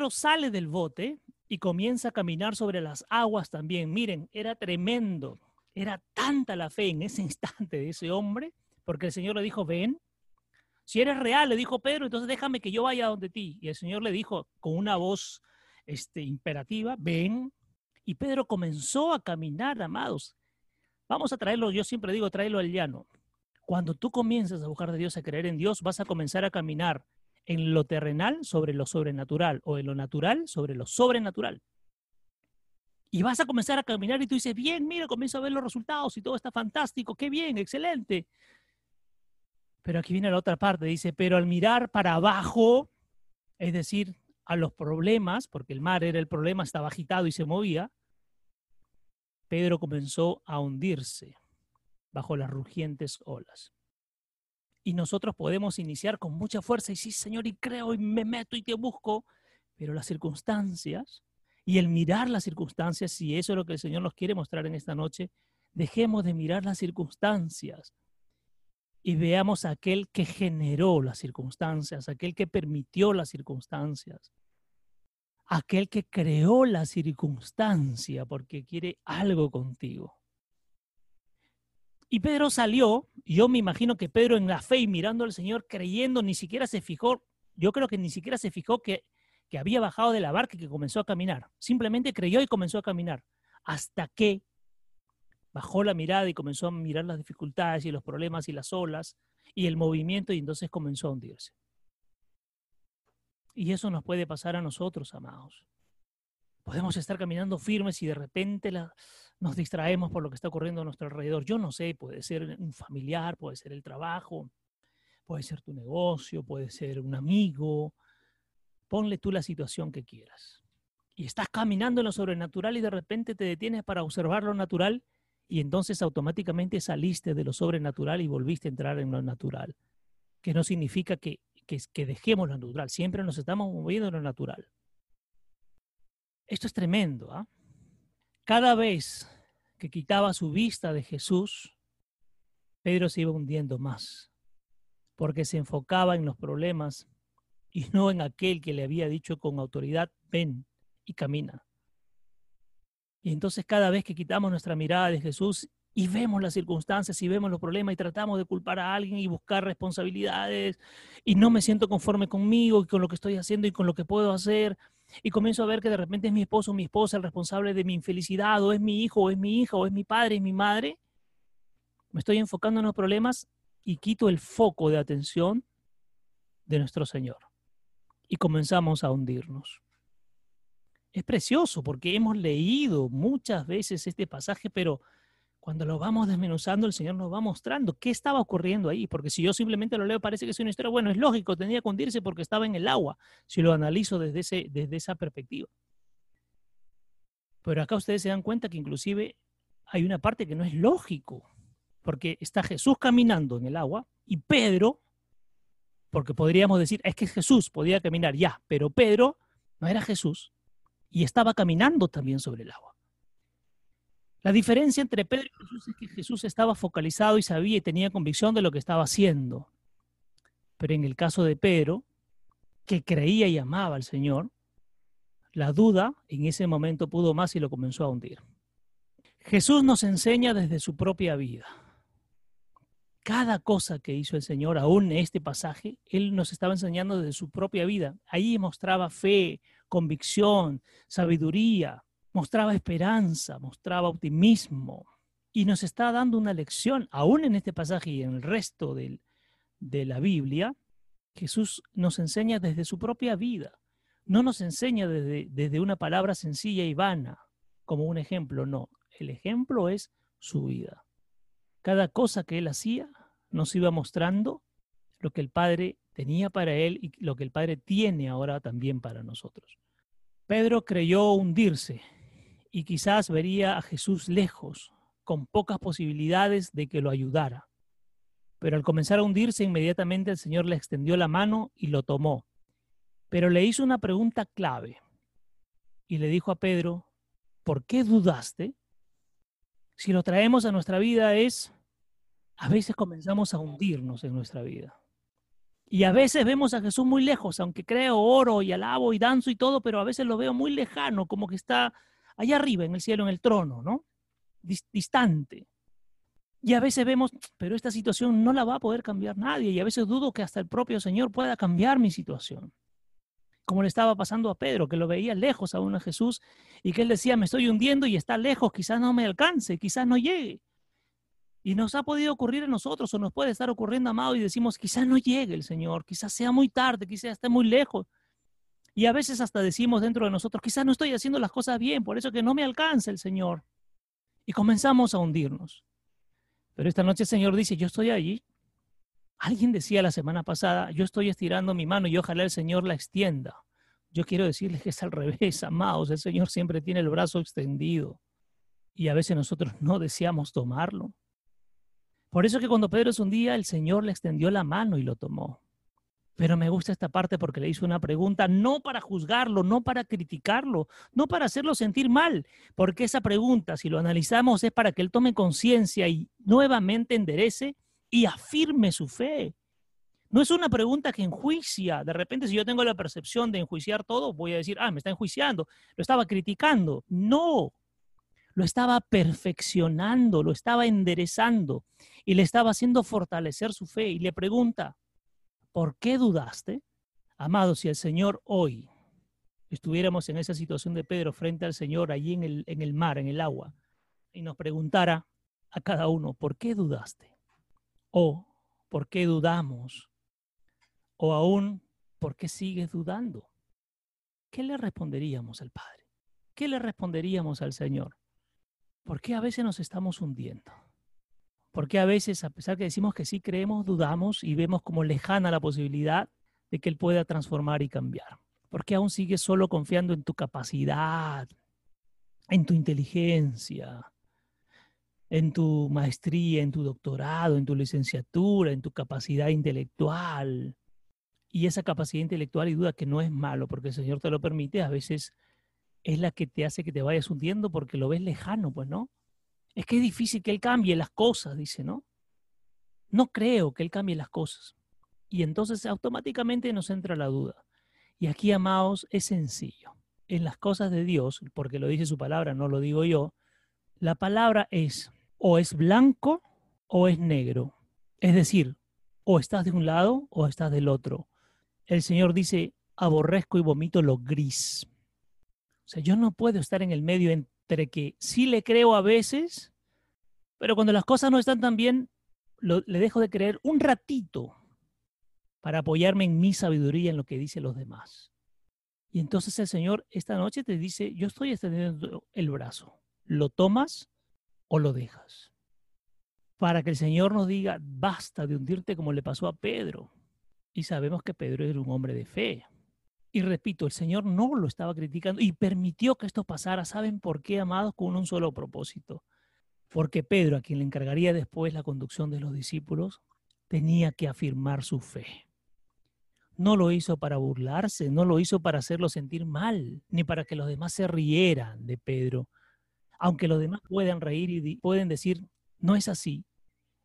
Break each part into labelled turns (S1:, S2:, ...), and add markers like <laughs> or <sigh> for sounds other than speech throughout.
S1: Pedro sale del bote y comienza a caminar sobre las aguas también. Miren, era tremendo. Era tanta la fe en ese <laughs> instante de ese hombre, porque el Señor le dijo, ven. Si eres real, le dijo Pedro, entonces déjame que yo vaya donde ti. Y el Señor le dijo con una voz este, imperativa, ven. Y Pedro comenzó a caminar, amados. Vamos a traerlo, yo siempre digo, tráelo al llano. Cuando tú comienzas a buscar de Dios, a creer en Dios, vas a comenzar a caminar en lo terrenal sobre lo sobrenatural o en lo natural sobre lo sobrenatural. Y vas a comenzar a caminar y tú dices, bien, mira, comienzo a ver los resultados y todo está fantástico, qué bien, excelente. Pero aquí viene la otra parte, dice, pero al mirar para abajo, es decir, a los problemas, porque el mar era el problema, estaba agitado y se movía, Pedro comenzó a hundirse bajo las rugientes olas. Y nosotros podemos iniciar con mucha fuerza y sí, Señor, y creo y me meto y te busco, pero las circunstancias y el mirar las circunstancias, si eso es lo que el Señor nos quiere mostrar en esta noche, dejemos de mirar las circunstancias y veamos a aquel que generó las circunstancias, aquel que permitió las circunstancias, aquel que creó la circunstancia porque quiere algo contigo. Y Pedro salió, yo me imagino que Pedro en la fe y mirando al Señor, creyendo, ni siquiera se fijó, yo creo que ni siquiera se fijó que, que había bajado de la barca y que comenzó a caminar. Simplemente creyó y comenzó a caminar. Hasta que bajó la mirada y comenzó a mirar las dificultades y los problemas y las olas y el movimiento y entonces comenzó a hundirse. Y eso nos puede pasar a nosotros, amados. Podemos estar caminando firmes y de repente nos distraemos por lo que está ocurriendo a nuestro alrededor. Yo no sé, puede ser un familiar, puede ser el trabajo, puede ser tu negocio, puede ser un amigo. Ponle tú la situación que quieras. Y estás caminando en lo sobrenatural y de repente te detienes para observar lo natural y entonces automáticamente saliste de lo sobrenatural y volviste a entrar en lo natural. Que no significa que, dejemos lo natural, siempre nos estamos moviendo en lo natural. Esto es tremendo. ¿ah? Cada vez que quitaba su vista de Jesús, Pedro se iba hundiendo más, porque se enfocaba en los problemas y no en aquel que le había dicho con autoridad, ven y camina. Y entonces cada vez que quitamos nuestra mirada de Jesús y vemos las circunstancias y vemos los problemas y tratamos de culpar a alguien y buscar responsabilidades y no me siento conforme conmigo y con lo que estoy haciendo y con lo que puedo hacer y comienzo a ver que de repente es mi esposo o mi esposa el responsable de mi infelicidad, o es mi hijo, o es mi hija, o es mi padre, y mi madre, me estoy enfocando en los problemas y quito el foco de atención de nuestro Señor. Y comenzamos a hundirnos. Es precioso porque hemos leído muchas veces este pasaje, pero cuando lo vamos desmenuzando, el Señor nos va mostrando qué estaba ocurriendo ahí, porque si yo simplemente lo leo parece que es una historia, bueno, es lógico, tenía que hundirse porque estaba en el agua, si lo analizo desde, ese, desde esa perspectiva. Pero acá ustedes se dan cuenta que inclusive hay una parte que no es lógico, porque está Jesús caminando en el agua y Pedro, porque podríamos decir, es que Jesús podía caminar ya, pero Pedro no era Jesús y estaba caminando también sobre el agua. La diferencia entre Pedro y Jesús es que Jesús estaba focalizado y sabía y tenía convicción de lo que estaba haciendo. Pero en el caso de Pedro, que creía y amaba al Señor, la duda en ese momento pudo más y lo comenzó a hundir. Jesús nos enseña desde su propia vida. Cada cosa que hizo el Señor, aún en este pasaje, Él nos estaba enseñando desde su propia vida. Ahí mostraba fe, convicción, sabiduría, mostraba esperanza, mostraba optimismo y nos está dando una lección, aún en este pasaje y en el resto de la Biblia, Jesús nos enseña desde su propia vida, no nos enseña desde, desde una palabra sencilla y vana, como un ejemplo, no, el ejemplo es su vida. Cada cosa que él hacía nos iba mostrando lo que el Padre tenía para él y lo que el Padre tiene ahora también para nosotros. Pedro creyó hundirse y quizás vería a Jesús lejos, con pocas posibilidades de que lo ayudara. Pero al comenzar a hundirse, inmediatamente el Señor le extendió la mano y lo tomó. Pero le hizo una pregunta clave y le dijo a Pedro, ¿por qué dudaste? Si lo traemos a nuestra vida es, a veces comenzamos a hundirnos en nuestra vida. Y a veces vemos a Jesús muy lejos, aunque creo, oro y alabo y danzo y todo, pero a veces lo veo muy lejano, como que está allá arriba en el cielo, en el trono, ¿no? Distante. Y a veces vemos, pero esta situación no la va a poder cambiar nadie. Y a veces dudo que hasta el propio Señor pueda cambiar mi situación. Como le estaba pasando a Pedro, que lo veía lejos aún a Jesús y que él decía, me estoy hundiendo y está lejos, quizás no me alcance, quizás no llegue. Y nos ha podido ocurrir a nosotros o nos puede estar ocurriendo, amado, y decimos, quizás no llegue el Señor, quizás sea muy tarde, quizás esté muy lejos. Y a veces hasta decimos dentro de nosotros, quizás no estoy haciendo las cosas bien, por eso que no me alcanza el Señor. Y comenzamos a hundirnos. Pero esta noche el Señor dice, yo estoy allí. Alguien decía la semana pasada, yo estoy estirando mi mano y ojalá el Señor la extienda. Yo quiero decirles que es al revés, <laughs> amados. El Señor siempre tiene el brazo extendido y a veces nosotros no deseamos tomarlo. Por eso que cuando Pedro es un día, el Señor le extendió la mano y lo tomó. Pero me gusta esta parte porque le hizo una pregunta, no para juzgarlo, no para criticarlo, no para hacerlo sentir mal, porque esa pregunta, si lo analizamos, es para que él tome conciencia y nuevamente enderece y afirme su fe. No es una pregunta que enjuicia. De repente, si yo tengo la percepción de enjuiciar todo, voy a decir, ah, me está enjuiciando, lo estaba criticando. No, lo estaba perfeccionando, lo estaba enderezando y le estaba haciendo fortalecer su fe. Y le pregunta, ¿por qué dudaste? Amado, si el Señor hoy estuviéramos en esa situación de Pedro frente al Señor allí en el, en el mar, en el agua, y nos preguntara a cada uno, ¿por qué dudaste? O, ¿por qué dudamos? O aún, ¿por qué sigues dudando? ¿Qué le responderíamos al Padre? ¿Qué le responderíamos al Señor? ¿Por qué a veces nos estamos hundiendo? Porque a veces, a pesar que decimos que sí creemos, dudamos y vemos como lejana la posibilidad de que Él pueda transformar y cambiar. Porque aún sigues solo confiando en tu capacidad, en tu inteligencia, en tu maestría, en tu doctorado, en tu licenciatura, en tu capacidad intelectual. Y esa capacidad intelectual y duda que no es malo, porque el Señor te lo permite, a veces es la que te hace que te vayas hundiendo porque lo ves lejano, pues, ¿no? Es que es difícil que Él cambie las cosas, dice, ¿no? No creo que Él cambie las cosas. Y entonces automáticamente nos entra la duda. Y aquí, amados, es sencillo. En las cosas de Dios, porque lo dice su palabra, no lo digo yo, la palabra es o es blanco o es negro. Es decir, o estás de un lado o estás del otro. El Señor dice, aborrezco y vomito lo gris. O sea, yo no puedo estar en el medio entre que sí le creo a veces, pero cuando las cosas no están tan bien, le dejo de creer un ratito para apoyarme en mi sabiduría, en lo que dicen los demás. Y entonces el Señor esta noche te dice, yo estoy extendiendo el brazo. ¿Lo tomas o lo dejas? Para que el Señor nos diga, basta de hundirte como le pasó a Pedro. Y sabemos que Pedro era un hombre de fe. Y repito, el Señor no lo estaba criticando y permitió que esto pasara. ¿Saben por qué, amados? Con un solo propósito. Porque Pedro, a quien le encargaría después la conducción de los discípulos, tenía que afirmar su fe. No lo hizo para burlarse, no lo hizo para hacerlo sentir mal, ni para que los demás se rieran de Pedro. Aunque los demás puedan reír y pueden decir, no es así,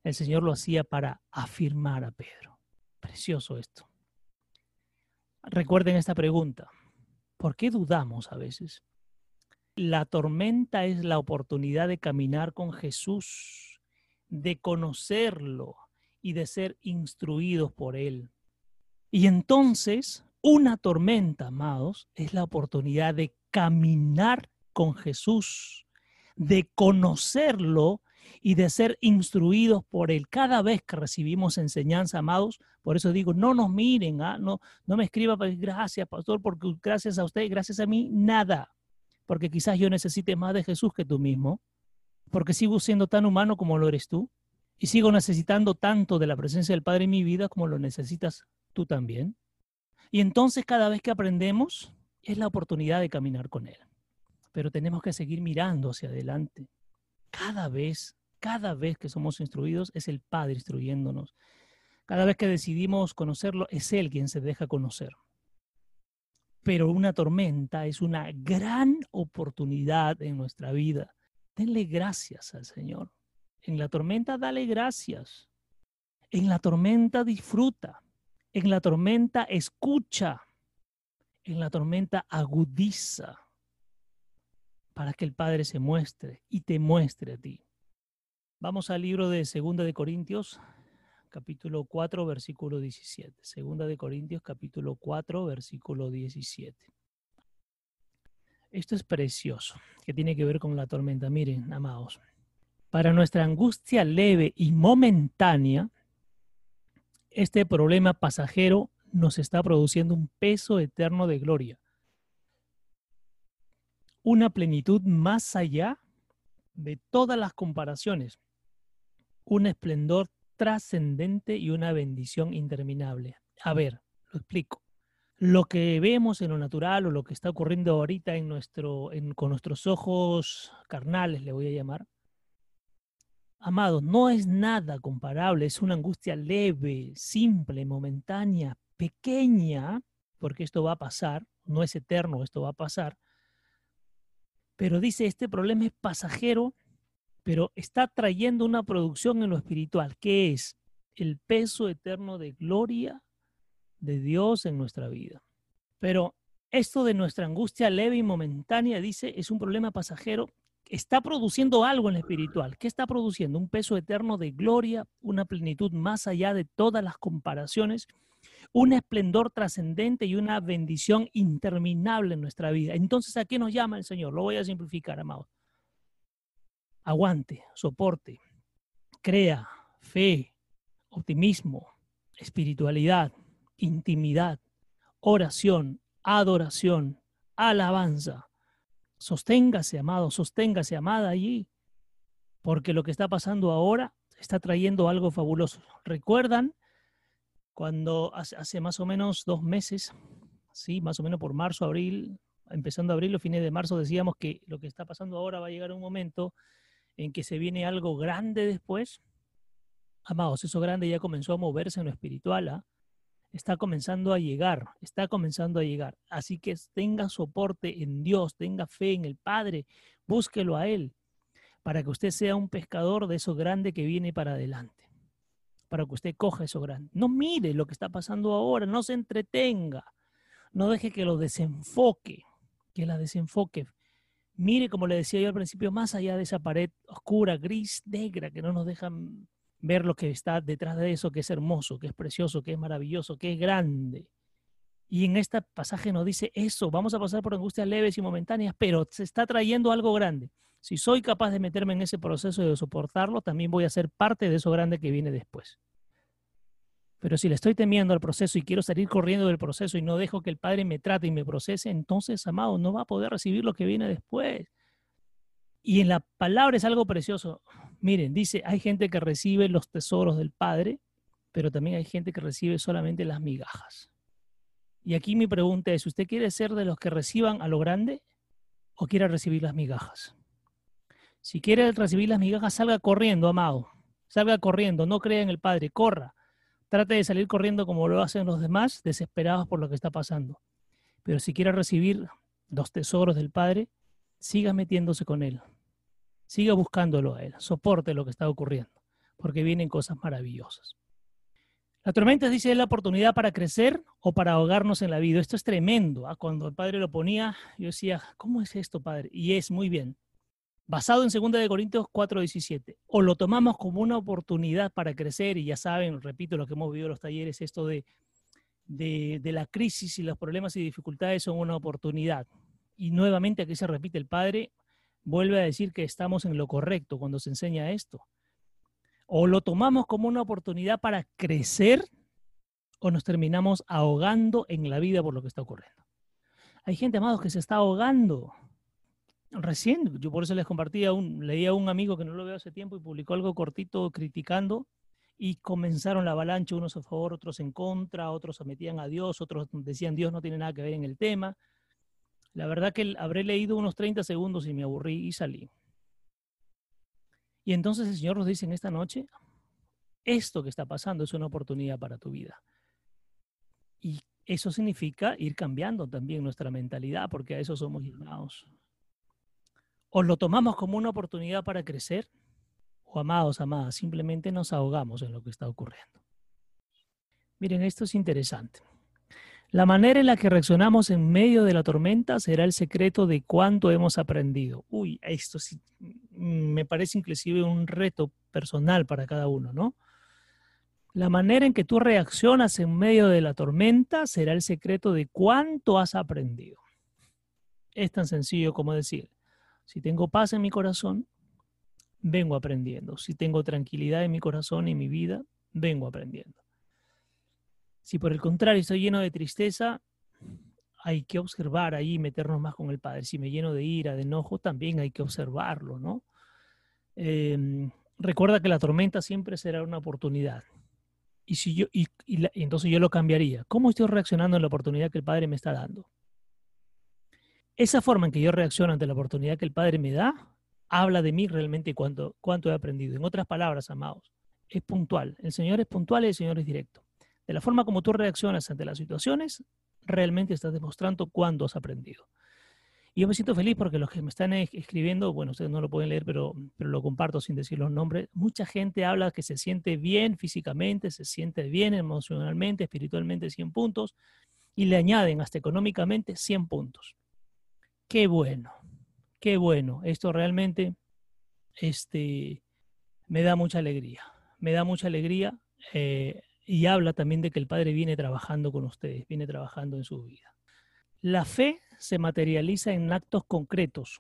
S1: el Señor lo hacía para afirmar a Pedro. Precioso esto. Recuerden esta pregunta. ¿Por qué dudamos a veces? La tormenta es la oportunidad de caminar con Jesús, de conocerlo y de ser instruidos por Él. Y entonces, una tormenta, amados, es la oportunidad de caminar con Jesús, de conocerlo y de ser instruidos por Él. Cada vez que recibimos enseñanza, amados, por eso digo, no nos miren, ¿ah? no, no me escriba, gracias, pastor, porque gracias a usted, gracias a mí, nada. Porque quizás yo necesite más de Jesús que tú mismo, porque sigo siendo tan humano como lo eres tú, y sigo necesitando tanto de la presencia del Padre en mi vida como lo necesitas tú también. Y entonces cada vez que aprendemos es la oportunidad de caminar con Él. Pero tenemos que seguir mirando hacia adelante cada vez, cada vez que somos instruidos, es el Padre instruyéndonos. Cada vez que decidimos conocerlo, es Él quien se deja conocer. Pero una tormenta es una gran oportunidad en nuestra vida. Denle gracias al Señor. En la tormenta, dale gracias. En la tormenta, disfruta. En la tormenta escucha, en la tormenta agudiza para que el Padre se muestre y te muestre a ti. Vamos al libro de Segunda de Corintios, capítulo 4, versículo 17. Segunda de Corintios, capítulo 4, versículo 17. Esto es precioso, que tiene que ver con la tormenta. Miren, amados, para nuestra angustia leve y momentánea, este problema pasajero nos está produciendo un peso eterno de gloria, una plenitud más allá de todas las comparaciones, un esplendor trascendente y una bendición interminable. A ver, lo explico. Lo que vemos en lo natural o lo que está ocurriendo ahorita en nuestro, con nuestros ojos carnales, le voy a llamar, Amado, no es nada comparable, es una angustia leve, simple, momentánea, pequeña, porque esto va a pasar, no es eterno, esto va a pasar. Pero dice, este problema es pasajero, pero está trayendo una producción en lo espiritual, que es el peso eterno de gloria de Dios en nuestra vida. Pero esto de nuestra angustia leve y momentánea, dice, es un problema pasajero está produciendo algo en lo espiritual. ¿Qué está produciendo? Un peso eterno de gloria, una plenitud más allá de todas las comparaciones, un esplendor trascendente y una bendición interminable en nuestra vida. Entonces, ¿a qué nos llama el Señor? Lo voy a simplificar, amados. Aguante, soporte, crea, fe, optimismo, espiritualidad, intimidad, oración, adoración, alabanza, Sosténgase, amado, sosténgase, amada, allí, porque lo que está pasando ahora está trayendo algo fabuloso. ¿Recuerdan cuando hace, más o menos dos meses, sí, más o menos por marzo, abril, empezando abril, los fines de marzo, decíamos que lo que está pasando ahora va a llegar un momento en que se viene algo grande después? Amados, eso grande ya comenzó a moverse en lo espiritual, ¿ah? está comenzando a llegar, está comenzando a llegar. Así que tenga soporte en Dios, tenga fe en el Padre, búsquelo a Él, para que usted sea un pescador de eso grande que viene para adelante, para que usted coja eso grande. No mire lo que está pasando ahora, no se entretenga, no deje que lo desenfoque, que la desenfoque. Mire, como le decía yo al principio, más allá de esa pared oscura, gris, negra, que no nos dejan ver lo que está detrás de eso, que es hermoso, que es precioso, que es maravilloso, que es grande. Y en este pasaje nos dice eso, vamos a pasar por angustias leves y momentáneas, pero se está trayendo algo grande. Si soy capaz de meterme en ese proceso y de soportarlo, también voy a ser parte de eso grande que viene después. Pero si le estoy temiendo al proceso y quiero salir corriendo del proceso y no dejo que el Padre me trate y me procese, entonces, amado, no va a poder recibir lo que viene después. Y en la palabra es algo precioso. Miren, dice, hay gente que recibe los tesoros del Padre, pero también hay gente que recibe solamente las migajas. Y aquí mi pregunta es, ¿usted quiere ser de los que reciban a lo grande o quiere recibir las migajas? Si quiere recibir las migajas, salga corriendo, amado. Salga corriendo, no crea en el Padre, corra. Trate de salir corriendo como lo hacen los demás, desesperados por lo que está pasando. Pero si quiere recibir los tesoros del Padre, siga metiéndose con Él. Siga buscándolo a Él, soporte lo que está ocurriendo, porque vienen cosas maravillosas. La tormenta dice es la oportunidad para crecer o para ahogarnos en la vida. Esto es tremendo. ¿ah? Cuando el padre lo ponía, yo decía, ¿cómo es esto, padre? Y es muy bien. Basado en 2 de Corintios 4:17. O lo tomamos como una oportunidad para crecer, y ya saben, repito lo que hemos vivido en los talleres, esto de, de, de la crisis y los problemas y dificultades son una oportunidad. Y nuevamente aquí se repite el Padre, vuelve a decir que estamos en lo correcto cuando se enseña esto. O lo tomamos como una oportunidad para crecer o nos terminamos ahogando en la vida por lo que está ocurriendo. Hay gente, amados, que se está ahogando. Recién, yo por eso les compartía, un, leía a un amigo que no lo veo hace tiempo y publicó algo cortito criticando y comenzaron la avalancha, unos a favor, otros en contra, otros metían a Dios, otros decían Dios no tiene nada que ver en el tema. La verdad que habré leído unos 30 segundos y me aburrí y salí. Y entonces el Señor nos dice en esta noche, esto que está pasando es una oportunidad para tu vida. Y eso significa ir cambiando también nuestra mentalidad, porque a eso somos llamados. O lo tomamos como una oportunidad para crecer, o amados, amadas, simplemente nos ahogamos en lo que está ocurriendo. Miren, esto es interesante. La manera en la que reaccionamos en medio de la tormenta será el secreto de cuánto hemos aprendido. Uy, esto sí, mm, me parece inclusive un reto personal para cada uno, ¿no? La manera en que tú reaccionas en medio de la tormenta será el secreto de cuánto has aprendido. Es tan sencillo como decir, si tengo paz en mi corazón, vengo aprendiendo. Si tengo tranquilidad en mi corazón y en mi vida, vengo aprendiendo. Si por el contrario estoy lleno de tristeza, hay que observar ahí, meternos más con el Padre. Si me lleno de ira, de enojo, también hay que observarlo, ¿no? Em, recuerda que la tormenta siempre será una oportunidad. Y, si yo, y, entonces yo lo cambiaría. ¿Cómo estoy reaccionando en la oportunidad que el Padre me está dando? Esa forma en que yo reacciono ante la oportunidad que el Padre me da, habla de mí realmente cuánto, cuánto he aprendido. En otras palabras, amados, es puntual. El Señor es puntual y el Señor es directo. De la forma como tú reaccionas ante las situaciones, realmente estás demostrando cuándo has aprendido. Y yo me siento feliz porque los que me están escribiendo, bueno, ustedes no lo pueden leer, pero, pero lo comparto sin decir los nombres. Mucha gente habla que se siente bien físicamente, se siente bien emocionalmente, espiritualmente 100 puntos, y le añaden hasta económicamente 100 puntos. Qué bueno, qué bueno. Esto realmente este, me da mucha alegría. Me da mucha alegría. Eh, y habla también de que el Padre viene trabajando con ustedes, viene trabajando en su vida. La fe se materializa en actos concretos,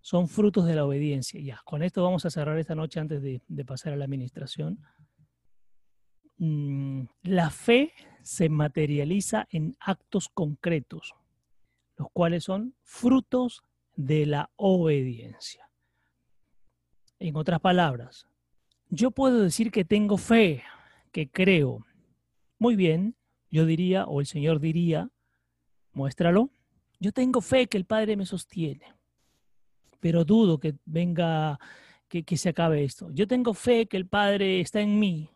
S1: son frutos de la obediencia. Ya, con esto vamos a cerrar esta noche antes de, pasar a la administración. Mm, la fe se materializa en actos concretos, los cuales son frutos de la obediencia. En otras palabras, yo puedo decir que tengo fe, que creo. Muy bien, yo diría, o el Señor diría, muéstralo. Yo tengo fe que el Padre me sostiene, pero dudo que venga, que, que se acabe esto. Yo tengo fe que el Padre está en mí,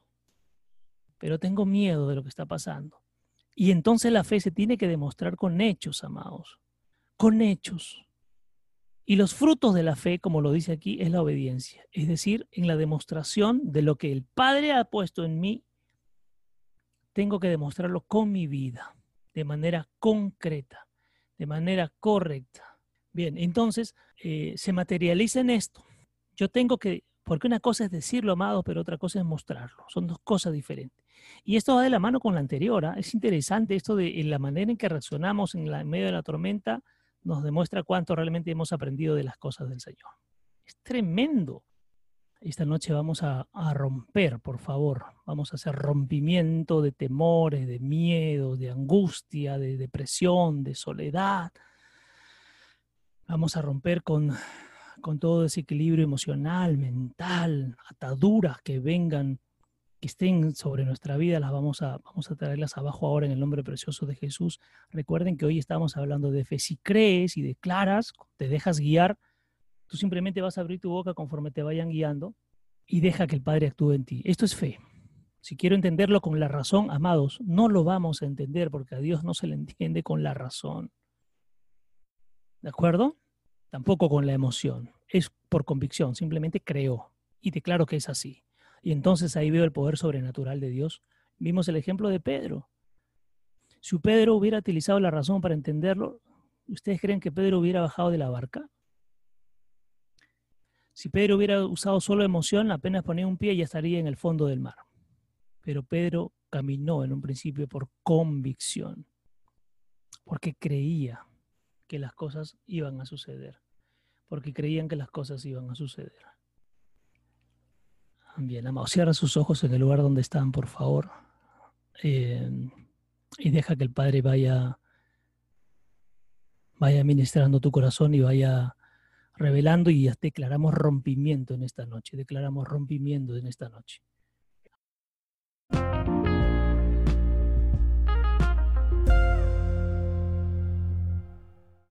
S1: pero tengo miedo de lo que está pasando. Y entonces la fe se tiene que demostrar con hechos, amados, con hechos. Y los frutos de la fe, como lo dice aquí, es la obediencia, es decir, en la demostración de lo que el Padre ha puesto en mí, tengo que demostrarlo con mi vida, de manera concreta, de manera correcta. Bien, entonces eh, se materializa en esto. Yo tengo que, porque una cosa es decirlo, amado, pero otra cosa es mostrarlo. Son dos cosas diferentes. Y esto va de la mano con la anterior. ¿ah? Es interesante esto de la manera en que reaccionamos en, medio de la tormenta nos demuestra cuánto realmente hemos aprendido de las cosas del Señor. Es tremendo. Esta noche vamos a, romper, por favor. Vamos a hacer rompimiento de temores, de miedo, de angustia, de depresión, de soledad. Vamos a romper con, con todo ese equilibrio emocional, mental, ataduras que vengan que estén sobre nuestra vida, las vamos a, vamos a traerlas abajo ahora en el nombre precioso de Jesús. Recuerden que hoy estamos hablando de fe. Si crees y declaras, te dejas guiar, tú simplemente vas a abrir tu boca conforme te vayan guiando y deja que el Padre actúe en ti. Esto es fe. Si quiero entenderlo con la razón, amados, no lo vamos a entender porque a Dios no se le entiende con la razón. ¿De acuerdo? Tampoco con la emoción. Es por convicción, simplemente creo y declaro que es así. Y entonces ahí veo el poder sobrenatural de Dios. Vimos el ejemplo de Pedro. Si Pedro hubiera utilizado la razón para entenderlo, ¿ustedes creen que Pedro hubiera bajado de la barca? Si Pedro hubiera usado solo emoción, apenas ponía un pie y ya estaría en el fondo del mar. Pero Pedro caminó en un principio por convicción, porque creía que las cosas iban a suceder, porque creían que las cosas iban a suceder. Bien, amado, cierra sus ojos en el lugar donde están, por favor. Eh, y deja que el Padre vaya, vaya ministrando tu corazón y vaya revelando y declaramos rompimiento en esta noche. Declaramos rompimiento en esta noche.